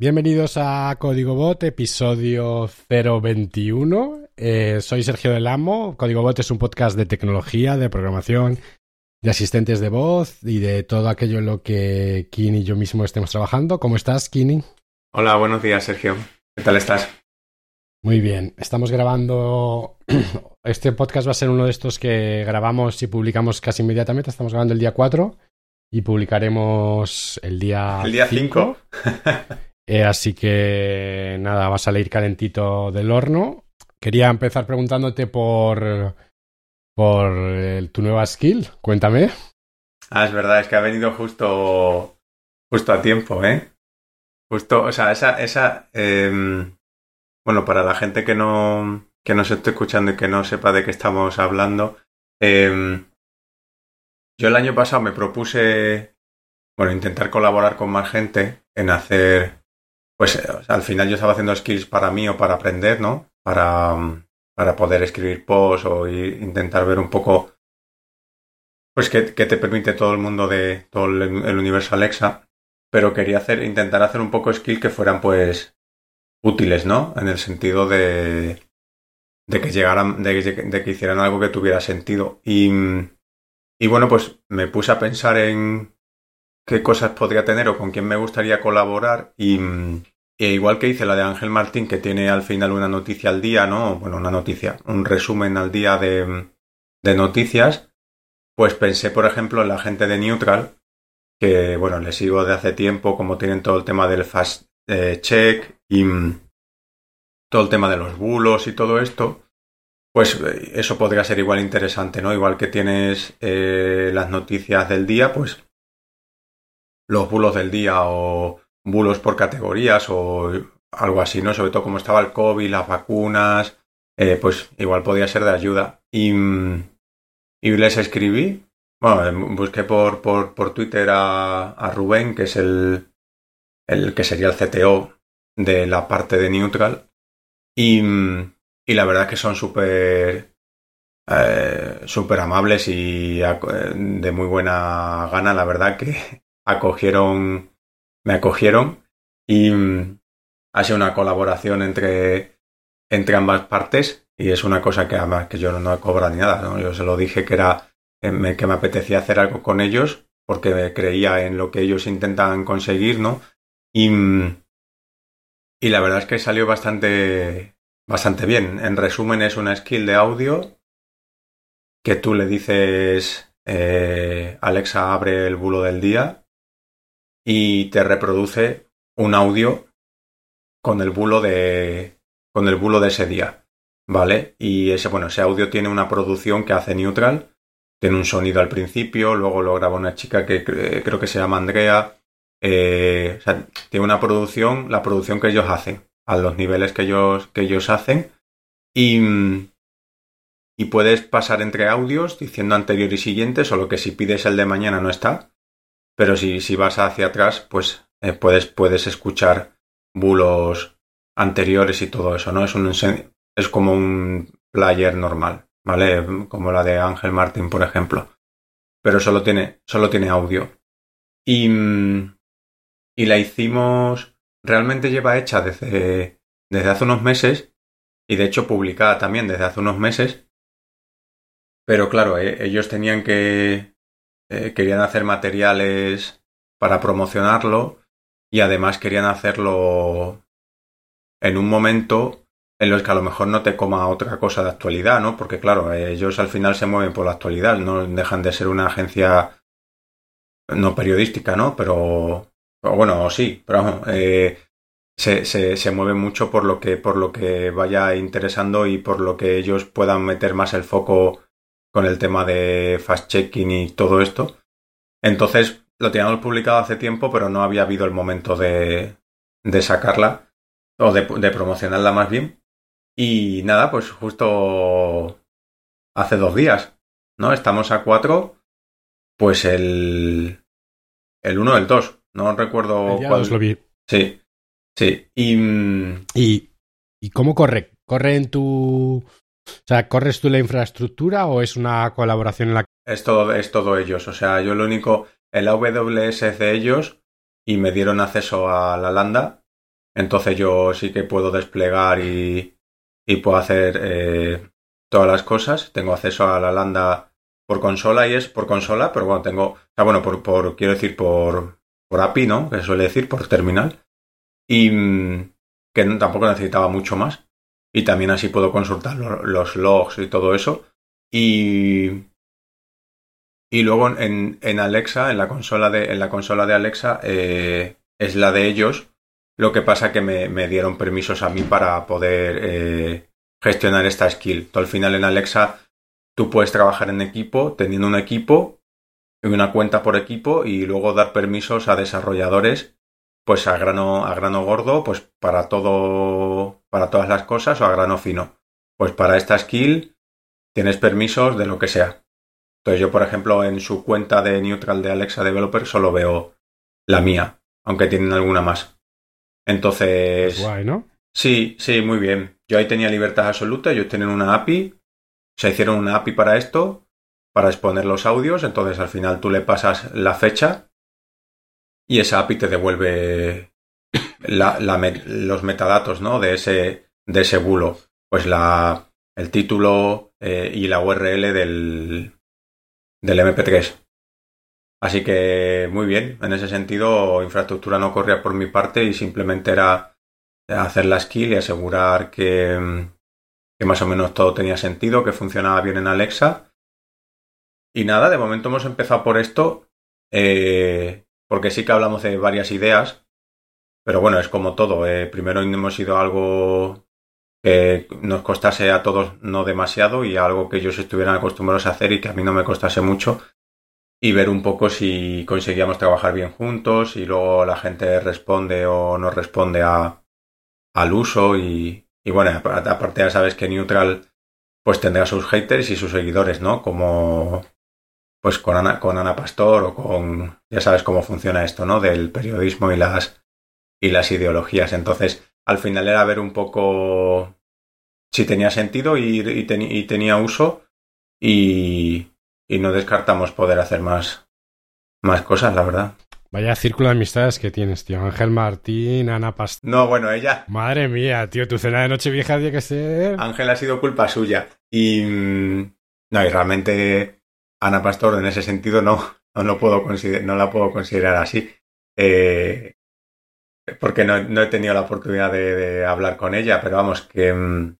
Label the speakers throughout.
Speaker 1: Bienvenidos a Código Bot, episodio 021. Eh, soy Sergio Del Amo. Código Bot es un podcast de tecnología, de programación, de asistentes de voz y de todo aquello en lo que Kini y yo mismo estemos trabajando. ¿Cómo estás, Kini?
Speaker 2: Hola, buenos días, Sergio. ¿Qué tal estás?
Speaker 1: Muy bien. Estamos grabando. Este podcast va a ser uno de estos que grabamos y publicamos casi inmediatamente. Estamos grabando el día 4 y publicaremos el día.
Speaker 2: El día 5.
Speaker 1: Eh, así que nada, va a salir calentito del horno. Quería empezar preguntándote por, por tu nueva skill. Cuéntame.
Speaker 2: Ah, es verdad, es que ha venido justo, justo a tiempo, ¿eh? Justo, o sea, esa, esa, em, bueno, para la gente que no, que no se esté escuchando y que no sepa de qué estamos hablando, em, yo el año pasado me propuse, bueno, intentar colaborar con más gente en hacer pues eh, al final yo estaba haciendo skills para mí o para aprender, ¿no? Para, mm, para poder escribir posts o intentar ver un poco, pues qué, te permite todo el mundo de todo el, universo Alexa. Pero quería hacer, intentar hacer un poco skills que fueran pues útiles, ¿no? En el sentido de, de que llegaran, de, de que hicieran algo que tuviera sentido. Y, y bueno, pues me puse a pensar en qué cosas podría tener o con quién me gustaría colaborar y, igual que hice la de Ángel Martín que tiene al final una noticia al día, ¿no? Bueno, una noticia, un resumen al día de, de noticias, pues pensé por ejemplo en la gente de Neutral que bueno, les sigo de hace tiempo como tienen todo el tema del fast eh, check y mm, todo el tema de los bulos y todo esto, pues eh, eso podría ser igual interesante, ¿no? Igual que tienes eh, las noticias del día, pues los bulos del día o bulos por categorías o algo así, ¿no? Sobre todo como estaba el COVID, las vacunas, eh, pues igual podía ser de ayuda. Y, y les escribí, bueno, busqué por, por, por Twitter a, Rubén, que es el, el que sería el CTO de la parte de Neutral, y, y la verdad que son súper eh, súper amables y de muy buena gana, la verdad que acogieron, me acogieron y mm, ha sido una colaboración entre, entre ambas partes y es una cosa que además que yo no, he cobrado ni nada, ¿no? Yo se lo dije que era eh, que me apetecía hacer algo con ellos porque creía en lo que ellos intentan conseguir, ¿no? Y, mm, y la verdad es que salió bastante, bastante bien. En resumen, es una skill de audio que tú le dices, eh, Alexa, abre el bulo del día y te reproduce un audio con el bulo de con el bulo de ese día, ¿vale? Y ese bueno, ese audio tiene una producción que hace Neutral, tiene un sonido al principio, luego lo graba una chica que creo que se llama Andrea, eh, o sea, tiene una producción, la producción que ellos hacen, a los niveles que ellos que ellos hacen y y puedes pasar entre audios diciendo anterior y siguiente, solo que si pides el de mañana no está pero si, si vas hacia atrás, pues eh, puedes, puedes escuchar bulos anteriores y todo eso, ¿no? Es, un, es como un player normal, ¿vale? Como la de Ángel Martín, por ejemplo. Pero solo tiene, solo tiene audio. Y, y la hicimos, realmente lleva hecha desde, desde hace unos meses y de hecho publicada también desde hace unos meses. Pero claro, eh, ellos tenían que, eh, querían hacer materiales para promocionarlo y además querían hacerlo en un momento en los que a lo mejor no te coma otra cosa de actualidad, ¿no? Porque claro, ellos al final se mueven por la actualidad, no dejan de ser una agencia no periodística, ¿no? Pero, bueno, sí, pero eh, se, se, se mueven mucho por lo que por lo que vaya interesando y por lo que ellos puedan meter más el foco con el tema de fast-checking y todo esto. Entonces lo teníamos publicado hace tiempo, pero no había habido el momento de, de sacarla o de, de, promocionarla más bien. Y nada, pues justo hace dos días, ¿no? Estamos a cuatro, pues el, el uno del dos. No recuerdo
Speaker 1: cuál. lo vi.
Speaker 2: Sí, sí. Y,
Speaker 1: y, ¿Y cómo corre? ¿Corre en tu o sea, ¿corres tú la infraestructura o es una colaboración en la
Speaker 2: que... Es todo, es todo ellos. O sea, yo lo único, el AWS es de ellos y me dieron acceso a la Lambda Entonces yo sí que puedo desplegar y, y puedo hacer eh, todas las cosas. Tengo acceso a la landa por consola y es por consola, pero bueno, tengo, o bueno, por, por quiero decir por, por API, ¿no? Que suele decir por terminal. Y mm, que tampoco necesitaba mucho más. Y también así puedo consultar los logs y todo eso. Y, y luego en, en Alexa, en la consola de, en la consola de Alexa, eh, es la de ellos. Lo que pasa que me, me dieron permisos a mí para poder eh, gestionar esta skill. Al final en Alexa tú puedes trabajar en equipo, teniendo un equipo, una cuenta por equipo y luego dar permisos a desarrolladores, pues a grano, a grano gordo, pues para todo, para todas las cosas o a grano fino. Pues para esta skill tienes permisos de lo que sea. Entonces yo, por ejemplo, en su cuenta de Neutral de Alexa Developer solo veo la mía, aunque tienen alguna más. Entonces...
Speaker 1: Guay, ¿no?
Speaker 2: Sí, sí, muy bien. Yo ahí tenía libertad absoluta, ellos tienen una API, se hicieron una API para esto, para exponer los audios, entonces al final tú le pasas la fecha y esa API te devuelve los metadatos ¿no? de, ese, de ese bulo. Pues la, el título eh, y la URL del, del MP3. Así que muy bien, en ese sentido infraestructura no corría por mi parte y simplemente era hacer la skill y asegurar que, que más o menos todo tenía sentido, que funcionaba bien en Alexa. Y nada, de momento hemos empezado por esto, eh, porque sí que hablamos de varias ideas, pero bueno, es como todo. Eh, primero hemos ido a algo que nos costase a todos no demasiado y algo que ellos estuvieran acostumbrados a hacer y que a mí no me costase mucho y ver un poco si conseguíamos trabajar bien juntos y luego la gente responde o no responde a, al uso y, y bueno, aparte ya sabes que Neutral pues tendrá sus haters y sus seguidores, ¿no? Como pues con Ana, con Ana Pastor o con ya sabes cómo funciona esto, ¿no? Del periodismo y las y las ideologías. Entonces, al final era ver un poco si tenía sentido y, y, tenía uso y, y no descartamos poder hacer más, más cosas, la verdad.
Speaker 1: Vaya círculo de amistades que tienes, tío. Ángel Martín, Ana Pastor.
Speaker 2: No, bueno, ella.
Speaker 1: Madre mía, tío, tu cena de noche vieja tiene que ser.
Speaker 2: Ángel ha sido culpa suya. Y. Mm, no, y realmente Ana Pastor en ese sentido no, no, lo puedo no la puedo considerar así. Eh, porque no, no, he tenido la oportunidad de, hablar con ella, pero vamos, que, mm,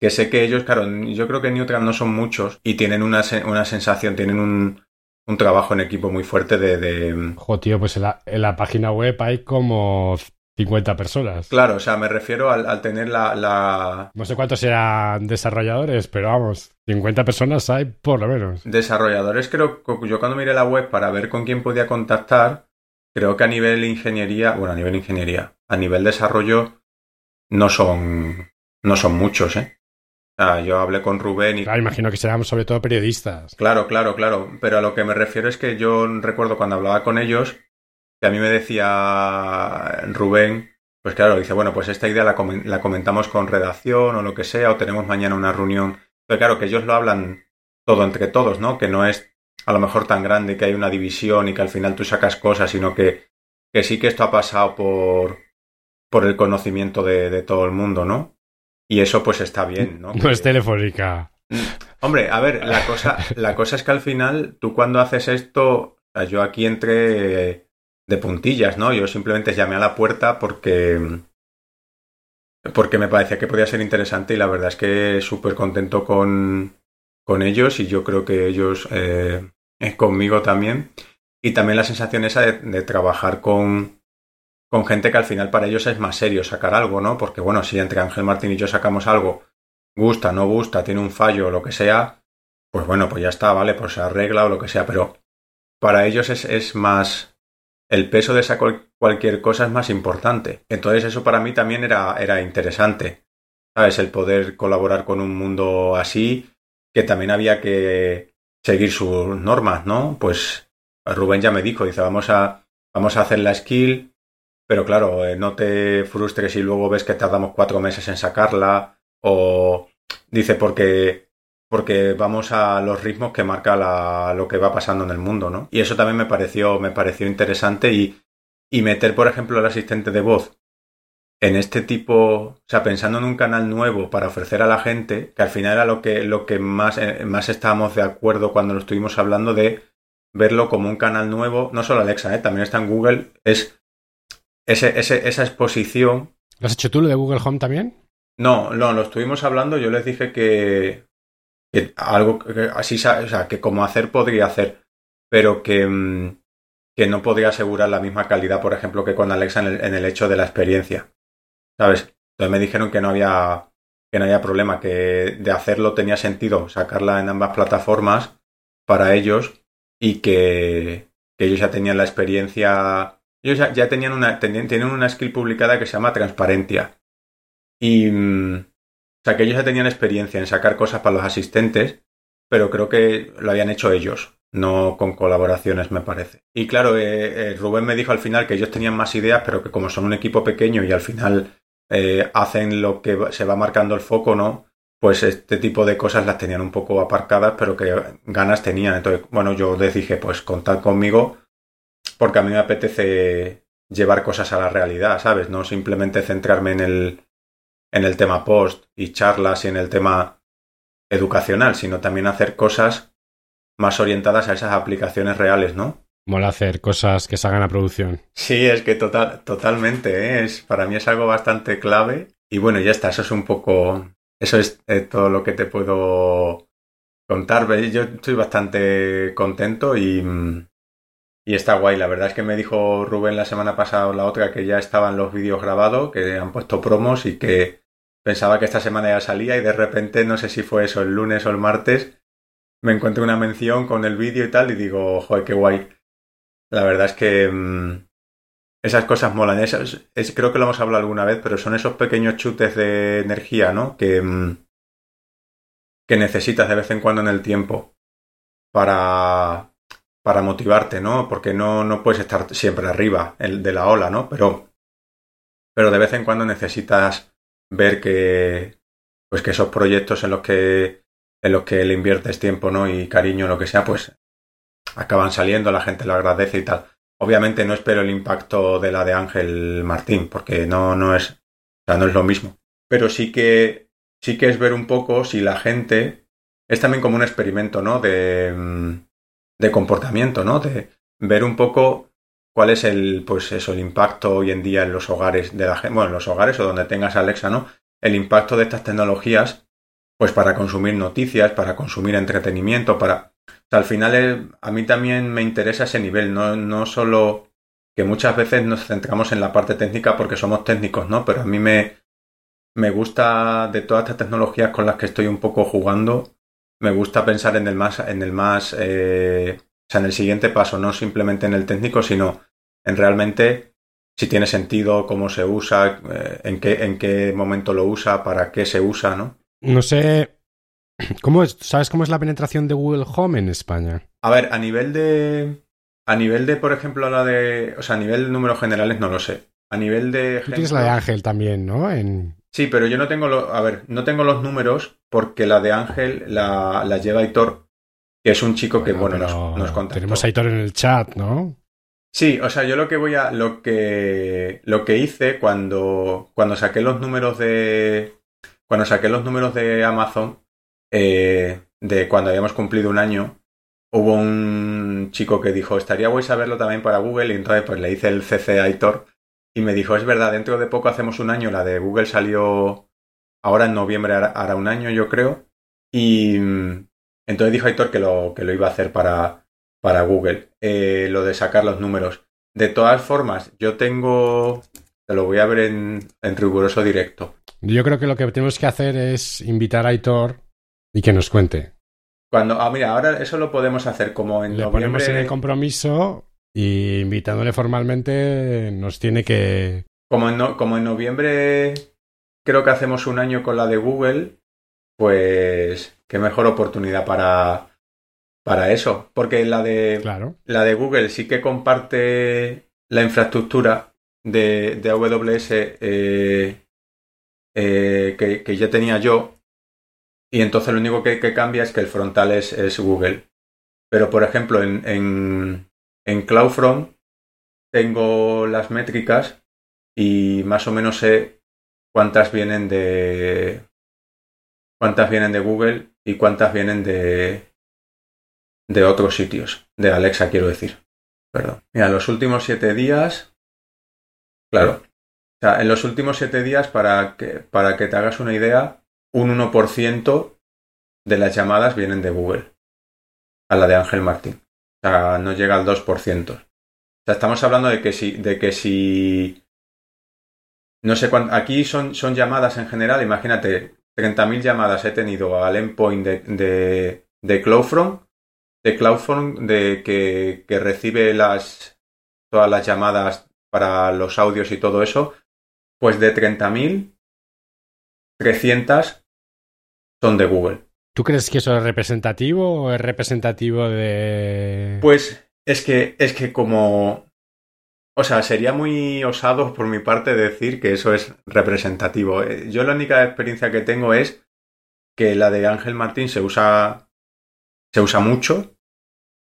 Speaker 2: que sé que ellos, claro, yo creo que en no son muchos y tienen una, una sensación, tienen un, un trabajo en equipo muy fuerte de... de...
Speaker 1: Tío, pues en la, en la, página web hay como 50 personas.
Speaker 2: Claro, o sea, me refiero al, al tener la, la,
Speaker 1: No sé cuántos serán desarrolladores, pero vamos, 50 personas hay por lo menos.
Speaker 2: Desarrolladores creo que yo cuando miré la web para ver con quién podía contactar, creo que a nivel ingeniería, bueno, a nivel ingeniería, a nivel desarrollo no son, no son muchos, ¿eh? Ah, yo hablé con Rubén y...
Speaker 1: Claro, imagino que serán sobre todo periodistas.
Speaker 2: Claro, claro, claro. Pero a lo que me refiero es que yo recuerdo cuando hablaba con ellos, que a mí me decía Rubén, pues claro, dice, bueno, pues esta idea la, la comentamos con redacción o lo que sea, o tenemos mañana una reunión. Pero claro, que ellos lo hablan todo entre todos, ¿no? Que no es a lo mejor tan grande que hay una división y que al final tú sacas cosas, sino que, que sí que esto ha pasado por, por el conocimiento de, de todo el mundo, ¿no? Y eso pues está bien, ¿no?
Speaker 1: No es telefónica.
Speaker 2: Hombre, a ver, la cosa, la cosa es que al final, tú cuando haces esto, yo aquí entré de puntillas, ¿no? Yo simplemente llamé a la puerta porque porque me parecía que podía ser interesante y la verdad es que súper contento con, con ellos y yo creo que ellos eh, conmigo también. Y también la sensación esa de trabajar con, con gente que al final para ellos es más serio sacar algo, ¿no? Porque bueno, si entre Ángel Martín y yo sacamos algo, gusta, no gusta, tiene un fallo o lo que sea, pues bueno, pues ya está, ¿vale? Pues se arregla o lo que sea, pero para ellos es, es más... El peso de esa cualquier cosa es más importante. Entonces eso para mí también era, era interesante. ¿Sabes? El poder colaborar con un mundo así, que también había que seguir sus normas, ¿no? Pues Rubén ya me dijo, dice, vamos a, vamos a hacer la skill, pero claro, eh, no te frustres y luego ves que tardamos cuatro meses en sacarla. O dice porque, porque vamos a los ritmos que marca la, lo que va pasando en el mundo, ¿no? Y eso también me pareció, me pareció interesante y, y meter, por ejemplo, el asistente de voz en este tipo, o sea, pensando en un canal nuevo para ofrecer a la gente, que al final era lo que, lo que más, eh, más estábamos de acuerdo cuando lo estuvimos hablando de verlo como un canal nuevo, no solo Alexa, ¿eh? también está en Google, es ese, ese, esa exposición.
Speaker 1: ¿Lo has hecho tú lo de Google Home también?
Speaker 2: No, no, lo estuvimos hablando, yo les dije que, que algo que así, o sea, que como hacer podría hacer, pero que, mm, que no podría asegurar la misma calidad, por ejemplo, que con Alexa en el, en el hecho de la experiencia. ¿Sabes? Entonces me dijeron que no había que no había problema, que de hacerlo tenía sentido sacarla en ambas plataformas para ellos y que, ellos ya tenían la experiencia, ellos ya, tenían una tenían, tienen una skill publicada que se llama transparencia y mm, sea que ellos ya tenían experiencia en sacar cosas para los asistentes, pero creo que lo habían hecho ellos, no con colaboraciones, me parece. Y claro, eh, eh, Rubén me dijo al final que ellos tenían más ideas, pero que como son un equipo pequeño y al final eh, hacen lo que se va marcando el foco, ¿no? Pues este tipo de cosas las tenían un poco aparcadas, pero que ganas tenían. Entonces, bueno, yo les dije, pues contad conmigo, porque a mí me apetece llevar cosas a la realidad, ¿sabes? No simplemente centrarme en el, en el tema post y charlas y en el tema educacional, sino también hacer cosas más orientadas a esas aplicaciones reales, ¿no?
Speaker 1: Mola hacer cosas que salgan a producción.
Speaker 2: Sí, es que total, totalmente, ¿eh? es, para mí es algo bastante clave. Y bueno, ya está, eso es un poco, eso es eh, todo lo que te puedo contar. Yo estoy bastante contento y, y está guay. La verdad es que me dijo Rubén la semana pasada o la otra que ya estaban los vídeos grabados, que han puesto promos y que pensaba que esta semana ya salía y de repente, no sé si fue eso el lunes o el martes, me encontré una mención con el vídeo y tal y digo, joder, qué guay. La verdad es que mm, esas cosas molan. es, creo que lo hemos hablado alguna vez, pero son esos pequeños chutes de energía, ¿no? Que, mm, que necesitas de vez en cuando en el tiempo para, para motivarte, ¿no? Porque no, no puedes estar siempre arriba de la ola, ¿no? Pero, pero de vez en cuando necesitas ver que, pues que esos proyectos en los que, en los que le inviertes tiempo, ¿no? Y cariño, lo que sea, pues acaban saliendo, la gente lo agradece y tal. Obviamente no espero el impacto de la de Ángel Martín, porque no, no es, no es lo mismo. Pero sí que, sí que es ver un poco si la gente es también como un experimento, ¿no? De, mm, de comportamiento, ¿no? De ver un poco cuál es el, pues eso, el impacto hoy en día en los hogares de la gente, bueno, en los hogares o donde tengas Alexa, ¿no? El impacto de estas tecnologías, pues para consumir noticias, para consumir entretenimiento, para al final a mí también me interesa ese nivel, no, no solo que muchas veces nos centramos en la parte técnica porque somos técnicos, ¿no? Pero a mí me, me gusta de todas estas tecnologías con las que estoy un poco jugando, me gusta pensar en el más, en el más, eh, o sea, en el siguiente paso, no simplemente en el técnico, sino en realmente si tiene sentido, cómo se usa, eh, en, qué, en qué momento lo usa, para qué se usa, ¿no?
Speaker 1: No sé ¿Cómo es, ¿Sabes cómo es la penetración de Google Home en España?
Speaker 2: A ver, a nivel de. A nivel de, por ejemplo, la de. O sea, a nivel de números generales no lo sé. A nivel de.
Speaker 1: Tú tienes la de Ángel también, ¿no? En...
Speaker 2: Sí, pero yo no tengo los. A ver, no tengo los números porque la de Ángel la, la lleva Aitor, que es un chico que, bueno, nos, nos contactó.
Speaker 1: Tenemos a Aitor en el chat, ¿no?
Speaker 2: Sí, o sea, yo lo que voy a. Lo que. Lo que hice cuando. Cuando saqué los números de. Cuando saqué los números de Amazon eh, de cuando habíamos cumplido un año, hubo un chico que dijo, estaría guay saberlo también para Google, y entonces pues le hice el CC a Aitor y me dijo, es verdad, dentro de poco hacemos un año, la de Google salió ahora en noviembre, hará un año yo creo, y entonces dijo Aitor que lo, que lo iba a hacer para, para Google, eh, lo de sacar los números. De todas formas, yo tengo, te lo voy a ver en, en riguroso directo.
Speaker 1: Yo creo que lo que tenemos que hacer es invitar a Aitor y que nos cuente.
Speaker 2: Cuando, ah, mira, ahora eso lo podemos hacer como en
Speaker 1: Le ponemos en el compromiso y invitándole formalmente nos tiene que...
Speaker 2: Como en, como en noviembre creo que hacemos un año con la de Google, pues qué mejor oportunidad para, para eso. Porque la de,
Speaker 1: claro.
Speaker 2: la de Google sí que comparte la infraestructura de, de AWS eh, eh, que, que ya tenía yo y entonces lo único que, cambia es que el frontal es, es Google. Pero, por ejemplo, en, en, en CloudFront tengo las métricas y más o menos sé cuántas vienen de cuántas vienen de Google y cuántas vienen de de otros sitios, de Alexa quiero decir. Perdón. Mira, los últimos siete días, claro, o sea, en los últimos siete días, para que, para que te hagas una idea, un 1% de las llamadas vienen de Google a la de Ángel Martín. O sea, no llega al 2%. O sea, estamos hablando de que si, de que si no sé cuánto, aquí son, son llamadas en general, imagínate, 30.000 llamadas he tenido al endpoint de, de, de CloudFront, de CloudFront de que, que recibe las, todas las llamadas para los audios y todo eso, pues de 30.000, 300 son de Google.
Speaker 1: ¿Tú crees que eso es representativo o es representativo de...?
Speaker 2: Pues es que, es que como... O sea, sería muy osado por mi parte decir que eso es representativo. Eh, yo la única experiencia que tengo es que la de Ángel Martín se usa, se usa mucho.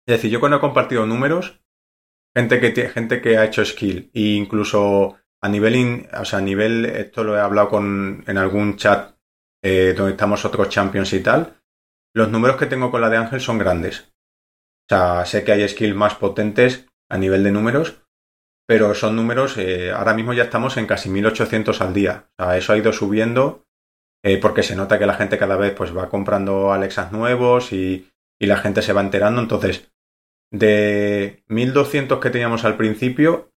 Speaker 2: Es decir, yo cuando he compartido números, gente que, gente que ha hecho skill, e incluso a nivel, o sea, a nivel, esto lo he hablado con, en algún chat eh, donde estamos otros champions y tal, los números que tengo con la de Ángel son grandes. O sea, sé que hay skills más potentes a nivel de números, pero son números, eh, ahora mismo ya estamos en casi 1800 al día. O sea, eso ha ido subiendo eh, porque se nota que la gente cada vez pues va comprando Alexas nuevos y, y la gente se va enterando. Entonces, de 1200 que teníamos al principio,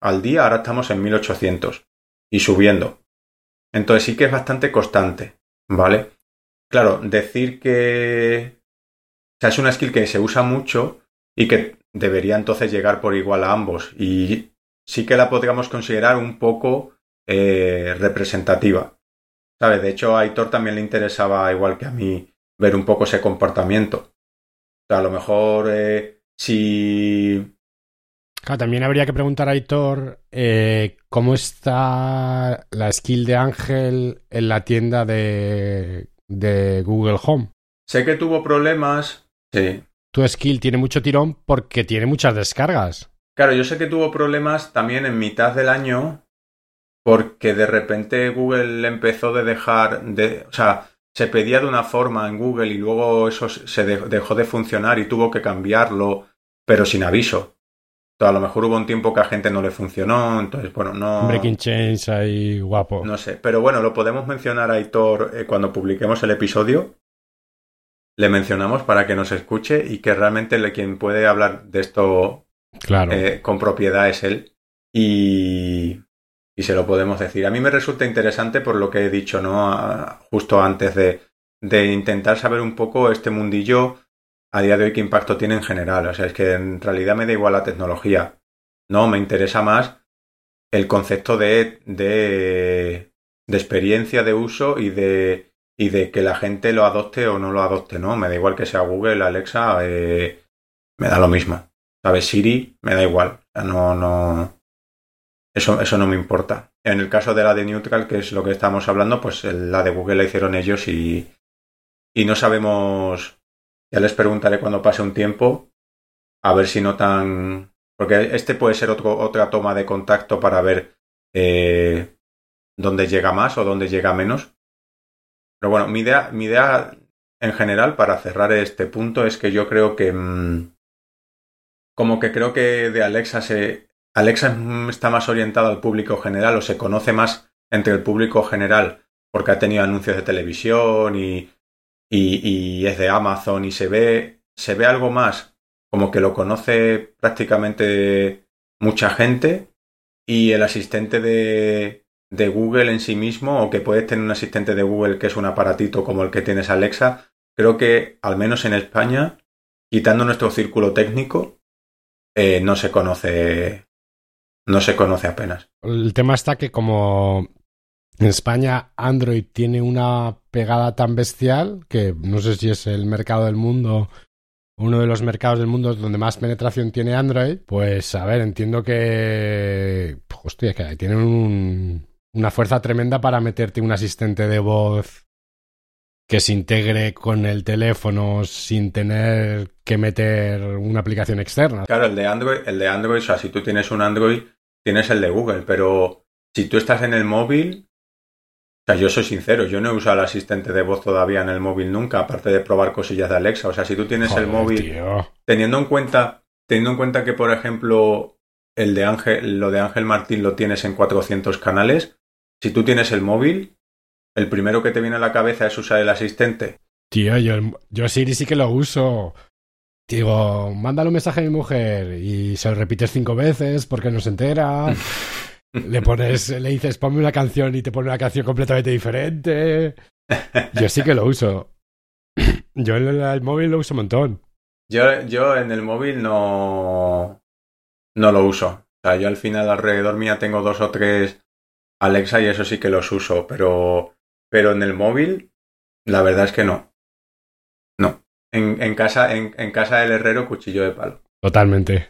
Speaker 2: al día, ahora estamos en 1800 y subiendo. Entonces sí que es bastante constante, ¿vale? Claro, decir que o sea, es una skill que se usa mucho y que debería entonces llegar por igual a ambos y sí que la podríamos considerar un poco eh, representativa. ¿Sabes? De hecho, a Aitor también le interesaba, igual que a mí, ver un poco ese comportamiento. O sea, a lo mejor eh, si
Speaker 1: Claro, también habría que preguntar a Aitor eh, cómo está la skill de Ángel en la tienda de, de Google Home.
Speaker 2: Sé que tuvo problemas. Sí.
Speaker 1: Tu skill tiene mucho tirón porque tiene muchas descargas.
Speaker 2: Claro, yo sé que tuvo problemas también en mitad del año porque de repente Google empezó de dejar de, o sea, se pedía de una forma en Google y luego eso se dejó de funcionar y tuvo que cambiarlo, pero sin aviso a lo mejor hubo un tiempo que a gente no le funcionó, entonces, bueno, no...
Speaker 1: Breaking Change ahí guapo.
Speaker 2: No sé, pero bueno, lo podemos mencionar a Hitor eh, cuando publiquemos el episodio. Le mencionamos para que nos escuche y que realmente le, quien puede hablar de esto
Speaker 1: claro.
Speaker 2: Eh, con propiedad es él. Y, y se lo podemos decir. A mí me resulta interesante por lo que he dicho, ¿no? justo antes de, de intentar saber un poco este mundillo a día de hoy qué impacto tiene en general. O sea, es que en realidad me da igual la tecnología. No, me interesa más el concepto de, de, de experiencia de uso y de, y de que la gente lo adopte o no lo adopte, ¿no? Me da igual que sea Google, Alexa, eh, me da lo mismo. ¿Sabes? Siri, me da igual. No, no. Eso, eso no me importa. En el caso de la de Neutral, que es lo que estamos hablando, pues la de Google la hicieron ellos y, y no sabemos ya les preguntaré cuando pase un tiempo a ver si notan. Porque este puede ser otro, otra toma de contacto para ver eh, dónde llega más o dónde llega menos. Pero bueno, mi idea, mi idea en general para cerrar este punto es que yo creo que. Mmm, como que creo que de Alexa se. Alexa está más orientada al público general o se conoce más entre el público general porque ha tenido anuncios de televisión y y, es de Amazon y se ve, se ve algo más como que lo conoce prácticamente mucha gente y el asistente de, de Google en sí mismo o que puedes tener un asistente de Google que es un aparatito como el que tienes Alexa, creo que al menos en España, quitando nuestro círculo técnico, eh, no se conoce no se conoce apenas.
Speaker 1: El tema está que como en España Android tiene una pegada tan bestial que no sé si es el mercado del mundo, uno de los mercados del mundo donde más penetración tiene Android. Pues a ver, entiendo que, hostia, que tienen un, una fuerza tremenda para meterte un asistente de voz que se integre con el teléfono sin tener que meter una aplicación externa.
Speaker 2: Claro, el de Android, el de Android, o sea, si tú tienes un Android, tienes el de Google, pero si tú estás en el móvil, o sea, yo soy sincero, yo no he usado el asistente de voz todavía en el móvil nunca, aparte de probar cosillas de Alexa. O sea, si tú tienes el móvil, teniendo en cuenta, teniendo en cuenta que, por ejemplo, el de Ángel, lo de Ángel Martín lo tienes en 400 canales, si tú tienes el móvil, el primero que te viene a la cabeza es usar el asistente.
Speaker 1: Tío, yo, yo Siri sí que lo uso. Digo, mándale un mensaje a mi mujer y se lo repites cinco veces porque no se entera. le pones, le dices, ponme una canción y te pone una canción completamente diferente. Yo sí que lo uso. Yo en el, móvil lo uso un montón.
Speaker 2: Yo, yo en el móvil no, no lo uso. O sea, yo al final alrededor mía tengo dos o tres Alexa y eso sí que los uso, pero, pero en el móvil la verdad es que no. No. En, casa, en, en casa del herrero, cuchillo de palo.
Speaker 1: Totalmente.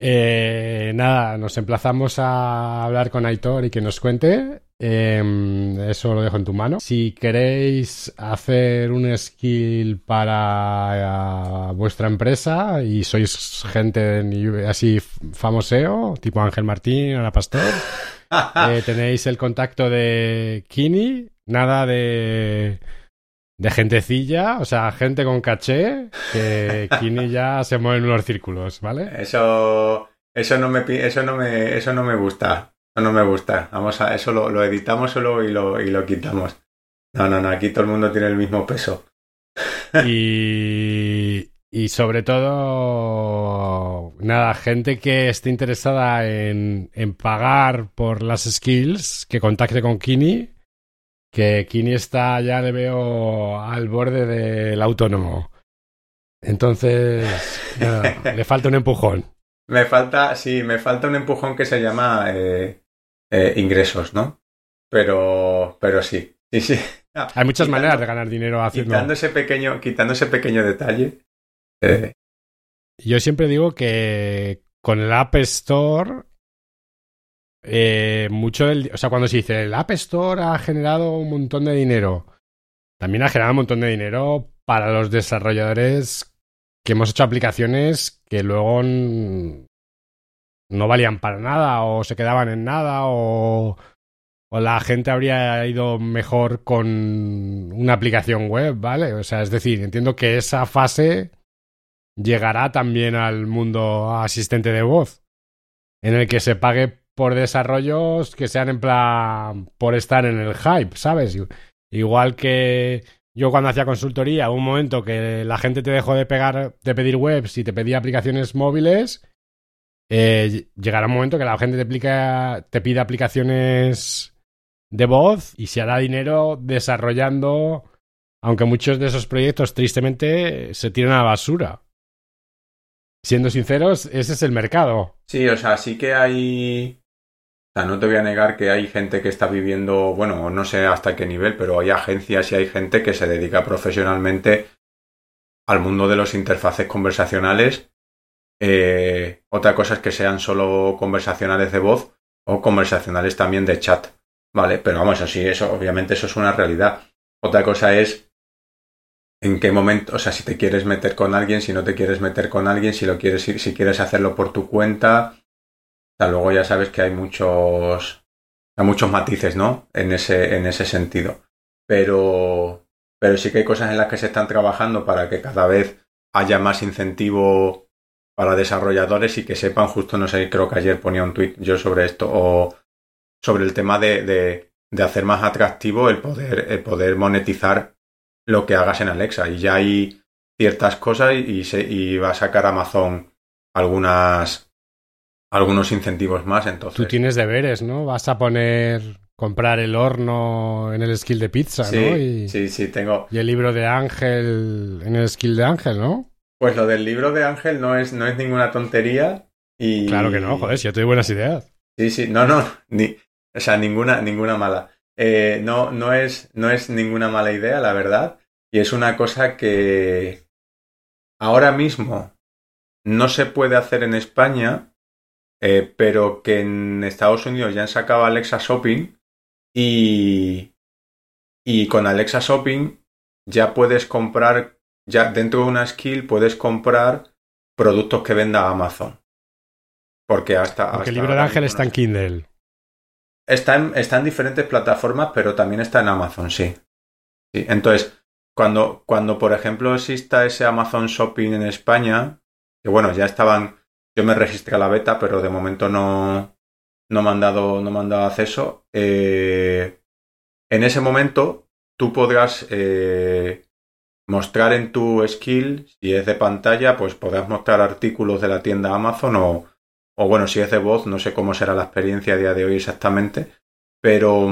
Speaker 1: Eh, nada, nos emplazamos a hablar con Aitor y que nos cuente. Em, eso lo dejo en tu mano. Si queréis hacer un skill para eh, vuestra empresa y sois gente así famoseo, tipo Ángel Martín, Ana Pastor, eh, tenéis el contacto de Kini. Nada de de gentecilla, o sea, gente con caché, que Kini ya se mueve en unos círculos, ¿vale?
Speaker 2: Eso, eso no me, eso no me, eso no me gusta, eso no me gusta. Vamos a, eso lo, lo editamos solo y lo, y lo quitamos. No, no, no, aquí todo el mundo tiene el mismo peso.
Speaker 1: Y, y sobre todo, nada, gente que esté interesada en, en pagar por las skills, que contacte con Kini que Kini está, ya le veo al borde del autónomo. Entonces, le falta un empujón.
Speaker 2: Me falta, sí, me falta un empujón que se llama eh, eh, ingresos, ¿no? Pero, pero sí, sí, sí.
Speaker 1: Hay muchas maneras de ganar dinero haciendo.
Speaker 2: Quitando ese pequeño, quitando ese pequeño detalle. Eh.
Speaker 1: Yo siempre digo que con el App Store eh, mucho del, o sea, cuando se dice el App Store ha generado un montón de dinero, también ha generado un montón de dinero para los desarrolladores que hemos hecho aplicaciones que luego no valían para nada o se quedaban en nada o, o la gente habría ido mejor con una aplicación web, ¿vale? O sea, es decir, entiendo que esa fase llegará también al mundo asistente de voz, en el que se pague por desarrollos que sean en plan por estar en el hype, ¿sabes? Igual que yo cuando hacía consultoría, un momento que la gente te dejó de pegar, de pedir webs y te pedía aplicaciones móviles, eh, llegará un momento que la gente te, te pide aplicaciones de voz y se hará dinero desarrollando, aunque muchos de esos proyectos tristemente se tiran a la basura. Siendo sinceros, ese es el mercado.
Speaker 2: Sí, o sea, sí que hay o sea, no te voy a negar que hay gente que está viviendo, bueno, no sé hasta qué nivel, pero hay agencias y hay gente que se dedica profesionalmente al mundo de los interfaces conversacionales. Eh, otra cosa es que sean solo conversacionales de voz o conversacionales también de chat. Vale, pero vamos, así, eso, obviamente eso es una realidad. Otra cosa es en qué momento, o sea, si te quieres meter con alguien, si no te quieres meter con alguien, si lo quieres, si quieres hacerlo por tu cuenta, luego ya sabes que hay muchos, hay muchos matices, ¿no? En ese, en ese sentido. Pero, pero sí que hay cosas en las que se están trabajando para que cada vez haya más incentivo para desarrolladores y que sepan, justo no sé, creo que ayer ponía un tweet yo sobre esto, o sobre el tema de, de, de hacer más atractivo el poder, el poder monetizar lo que hagas en Alexa. Y ya hay ciertas cosas y, se, y va a sacar Amazon algunas algunos incentivos más, entonces.
Speaker 1: Tú tienes deberes, ¿no? Vas a poner comprar el horno en el skill de pizza, ¿no?
Speaker 2: Y, sí, sí, tengo.
Speaker 1: Y el libro de Ángel en el skill de Ángel, ¿no?
Speaker 2: Pues lo del libro de Ángel no es, no es ninguna tontería. Y...
Speaker 1: Claro que no, joder, si yo te doy buenas ideas.
Speaker 2: Sí, sí, no, no, ni, o sea, ninguna, ninguna mala. Eh, no, no, es, no es ninguna mala idea, la verdad. Y es una cosa que ahora mismo no se puede hacer en España eh, pero que en Estados Unidos ya han sacado Alexa Shopping y, y con Alexa Shopping ya puedes comprar, ya dentro de una skill puedes comprar productos que venda Amazon. Porque hasta...
Speaker 1: Porque el libro de Ángel está en Kindle.
Speaker 2: Está en, está en diferentes plataformas, pero también está en Amazon, sí. sí. Entonces, cuando, cuando, por ejemplo, exista ese Amazon Shopping en España, que bueno, ya estaban, yo me registré a la beta, pero de momento no, no me han dado, no me han dado acceso. Eh, en ese momento, tú podrás eh, mostrar en tu skill, si es de pantalla, pues podrás mostrar artículos de la tienda Amazon o, o bueno, si es de voz, no sé cómo será la experiencia a día de hoy exactamente, pero,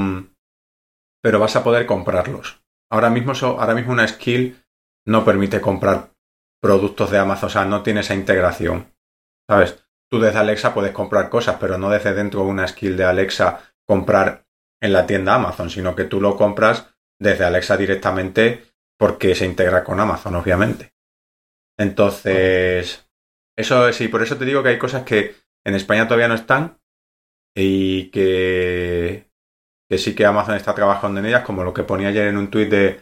Speaker 2: pero vas a poder comprarlos. Ahora mismo, ahora mismo una skill no permite comprar productos de Amazon, o sea, no tiene esa integración. ¿Sabes? Tú desde Alexa puedes comprar cosas, pero no desde dentro de una skill de Alexa comprar en la tienda Amazon, sino que tú lo compras desde Alexa directamente porque se integra con Amazon, obviamente. Entonces, eso sí, por eso te digo que hay cosas que en España todavía no están y que, sí que Amazon está trabajando en ellas, como lo que ponía ayer en un tuit de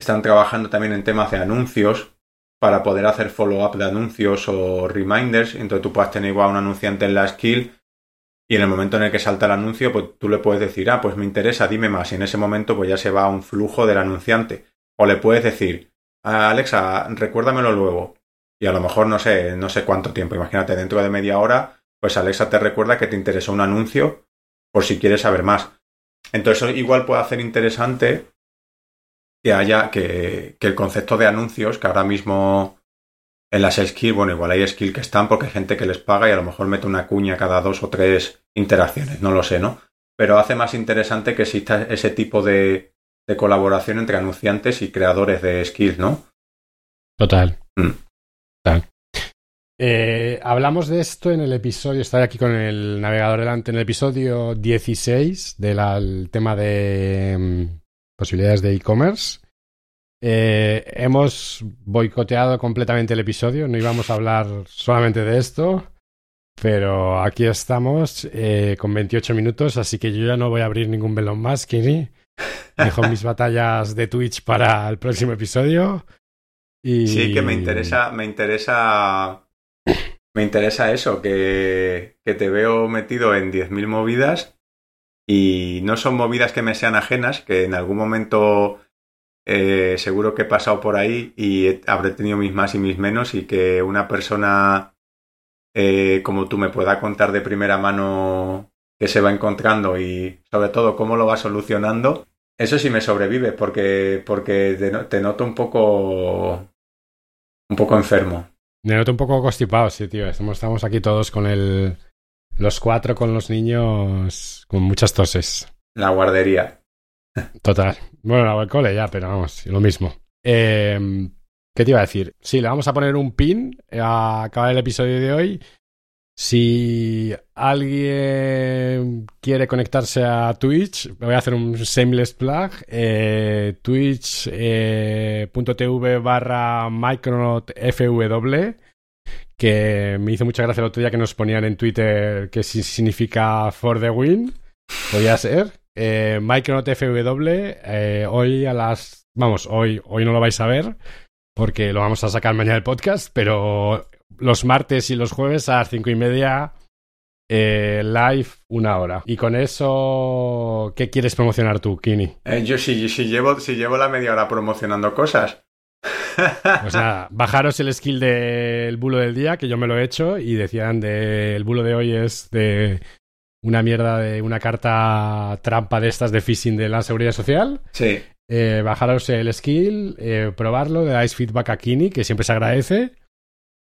Speaker 2: están trabajando también en temas de anuncios para poder hacer follow-up de anuncios o reminders. Entonces tú puedes tener igual un anunciante en la skill y en el momento en el que salta el anuncio, pues tú le puedes decir, ah, pues me interesa, dime más. Y en ese momento pues ya se va un flujo del anunciante. O le puedes decir, Alexa, recuérdamelo luego y a lo mejor no sé, no sé cuánto tiempo. Imagínate, dentro de media hora, pues Alexa te recuerda que te interesó un anuncio por si quieres saber más. Entonces, igual puede hacer interesante que haya que, que el concepto de anuncios, que ahora mismo en las skills, bueno, igual hay skills que están porque hay gente que les paga y a lo mejor mete una cuña cada dos o tres interacciones, no lo sé, ¿no? Pero hace más interesante que exista ese tipo de, de colaboración entre anunciantes y creadores de skills, ¿no?
Speaker 1: Total. Mm. Eh, hablamos de esto en el episodio, estoy aquí con el navegador delante, en el episodio 16 del tema de mm, posibilidades de e-commerce. Eh, hemos boicoteado completamente el episodio, no íbamos a hablar solamente de esto, pero aquí estamos eh, con 28 minutos, así que yo ya no voy a abrir ningún velón más, Kini. Dejo mis batallas de Twitch para el próximo episodio.
Speaker 2: Sí, que me interesa, me interesa, me interesa eso, que, que te veo metido en 10.000 movidas y no son movidas que me sean ajenas, que en algún momento eh, seguro que he pasado por ahí y habré tenido mis más y mis menos y que una persona eh, como tú me pueda contar de primera mano que se va encontrando y sobre todo cómo lo va solucionando, eso sí me sobrevive porque, porque te noto un poco un poco enfermo.
Speaker 1: Me noto un poco constipado, sí, tío. Estamos, aquí todos con el. Los cuatro con los niños con muchas toses.
Speaker 2: La guardería.
Speaker 1: Total. Bueno, la cole ya, pero vamos, lo mismo. Eh, ¿Qué te iba a decir? Sí, le vamos a poner un pin a acabar el episodio de hoy si alguien quiere conectarse a Twitch, voy a hacer un shameless plug. Eh, Twitch.tv eh, barra Micronaut FW, que me hizo mucha gracia el otro día que nos ponían en Twitter que si significa for the win. Podría ser. Eh, Micronaut FW, eh, hoy a las. Vamos, hoy, hoy no lo vais a ver porque lo vamos a sacar mañana el podcast, pero los martes y los jueves a las cinco y media eh, live una hora. Y con eso, ¿qué quieres promocionar tú, Kini?
Speaker 2: Eh, yo sí, si llevo, si llevo la media hora promocionando cosas.
Speaker 1: Pues nada, bajaros el skill del bulo del día, que yo me lo he hecho, y decían de el bulo de hoy es de una mierda de una carta trampa de estas de phishing de la seguridad social.
Speaker 2: Sí.
Speaker 1: Eh, bajaros el skill, eh, probarlo, le dais feedback a Kini, que siempre se agradece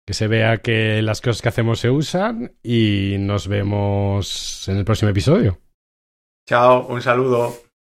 Speaker 1: que se vea que las cosas que hacemos se usan y nos vemos en el próximo episodio.
Speaker 2: Chao, un saludo.